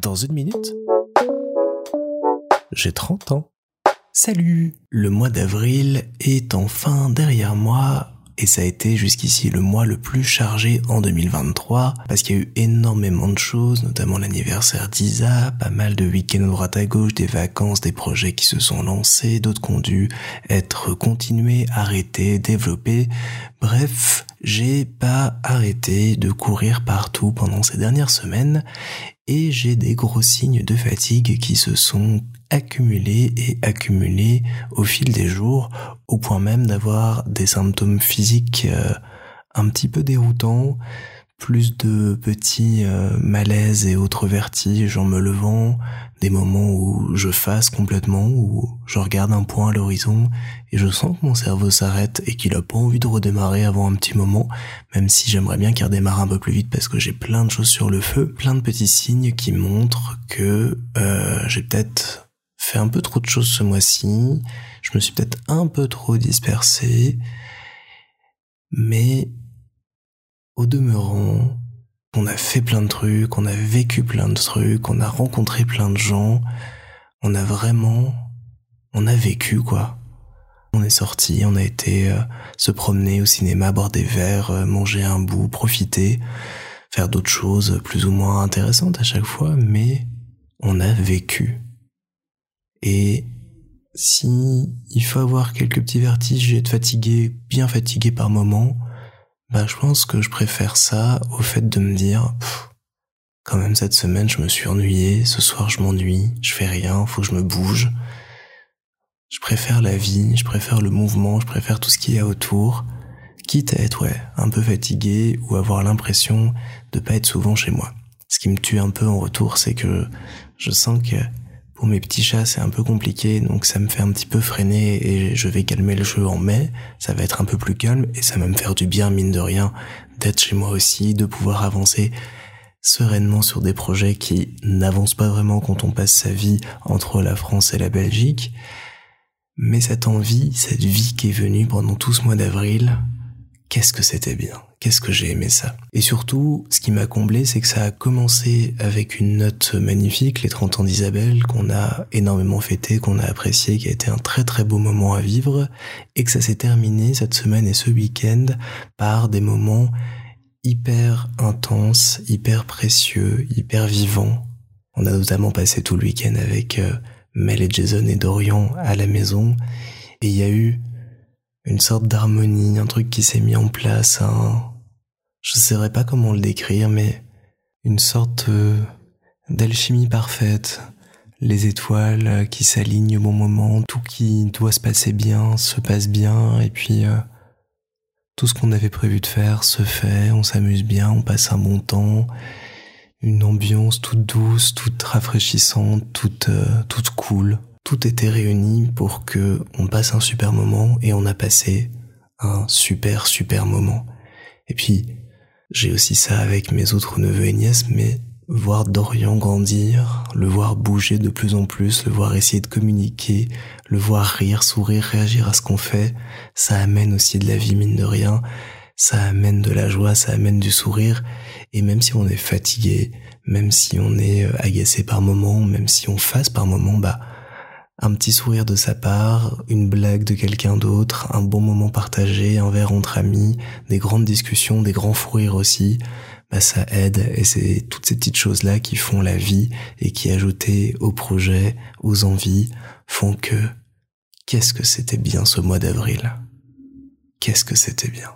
Dans une minute, j'ai 30 ans. Salut Le mois d'avril est enfin derrière moi et ça a été jusqu'ici le mois le plus chargé en 2023 parce qu'il y a eu énormément de choses, notamment l'anniversaire d'Isa, pas mal de week-ends droite à gauche, des vacances, des projets qui se sont lancés, d'autres qui ont dû être continués, arrêtés, développés. Bref, j'ai pas arrêté de courir partout pendant ces dernières semaines et j'ai des gros signes de fatigue qui se sont accumulés et accumulés au fil des jours au point même d'avoir des symptômes physiques euh, un petit peu déroutants, plus de petits euh, malaises et autres vertiges en me levant, des moments où je fasse complètement, où je regarde un point à l'horizon et je sens que mon cerveau s'arrête et qu'il a pas envie de redémarrer avant un petit moment, même si j'aimerais bien qu'il redémarre un peu plus vite parce que j'ai plein de choses sur le feu, plein de petits signes qui montrent que euh, j'ai peut-être fait un peu trop de choses ce mois-ci, je me suis peut-être un peu trop dispersé, mais au demeurant, on a fait plein de trucs, on a vécu plein de trucs, on a rencontré plein de gens, on a vraiment, on a vécu quoi. On est sorti, on a été euh, se promener au cinéma, boire des verres, euh, manger un bout, profiter, faire d'autres choses plus ou moins intéressantes à chaque fois, mais on a vécu. Et si il faut avoir quelques petits vertiges et être fatigué, bien fatigué par moment, bah, je pense que je préfère ça au fait de me dire, quand même cette semaine je me suis ennuyé, ce soir je m'ennuie, je fais rien, faut que je me bouge. Je préfère la vie, je préfère le mouvement, je préfère tout ce qu'il y a autour, quitte à être ouais, un peu fatigué ou avoir l'impression de pas être souvent chez moi. Ce qui me tue un peu en retour, c'est que je sens que pour mes petits chats, c'est un peu compliqué, donc ça me fait un petit peu freiner et je vais calmer le jeu en mai. Ça va être un peu plus calme et ça va me faire du bien, mine de rien, d'être chez moi aussi, de pouvoir avancer sereinement sur des projets qui n'avancent pas vraiment quand on passe sa vie entre la France et la Belgique. Mais cette envie, cette vie qui est venue pendant tout ce mois d'avril, qu'est-ce que c'était bien, qu'est-ce que j'ai aimé ça? Et surtout, ce qui m'a comblé, c'est que ça a commencé avec une note magnifique, les 30 ans d'Isabelle, qu'on a énormément fêté, qu'on a apprécié, qui a été un très très beau moment à vivre, et que ça s'est terminé cette semaine et ce week-end par des moments hyper intenses, hyper précieux, hyper vivants. On a notamment passé tout le week-end avec euh, Mel et Jason et Dorian à la maison, et il y a eu une sorte d'harmonie, un truc qui s'est mis en place, un... je saurais pas comment le décrire, mais une sorte euh, d'alchimie parfaite, les étoiles qui s'alignent au bon moment, tout qui doit se passer bien se passe bien, et puis euh, tout ce qu'on avait prévu de faire se fait, on s'amuse bien, on passe un bon temps, une ambiance toute douce, toute rafraîchissante, toute, euh, toute cool. Tout était réuni pour que on passe un super moment et on a passé un super super moment. Et puis j'ai aussi ça avec mes autres neveux et nièces, mais voir Dorian grandir, le voir bouger de plus en plus, le voir essayer de communiquer, le voir rire, sourire, réagir à ce qu'on fait, ça amène aussi de la vie mine de rien, ça amène de la joie, ça amène du sourire, et même si on est fatigué, même si on est euh, agacé par moment, même si on fasse par moment, bah un petit sourire de sa part, une blague de quelqu'un d'autre, un bon moment partagé, un verre entre amis, des grandes discussions, des grands fous rires aussi, bah ça aide et c'est toutes ces petites choses-là qui font la vie et qui ajoutées au projet, aux envies, font que qu'est-ce que c'était bien ce mois d'avril? Qu'est-ce que c'était bien?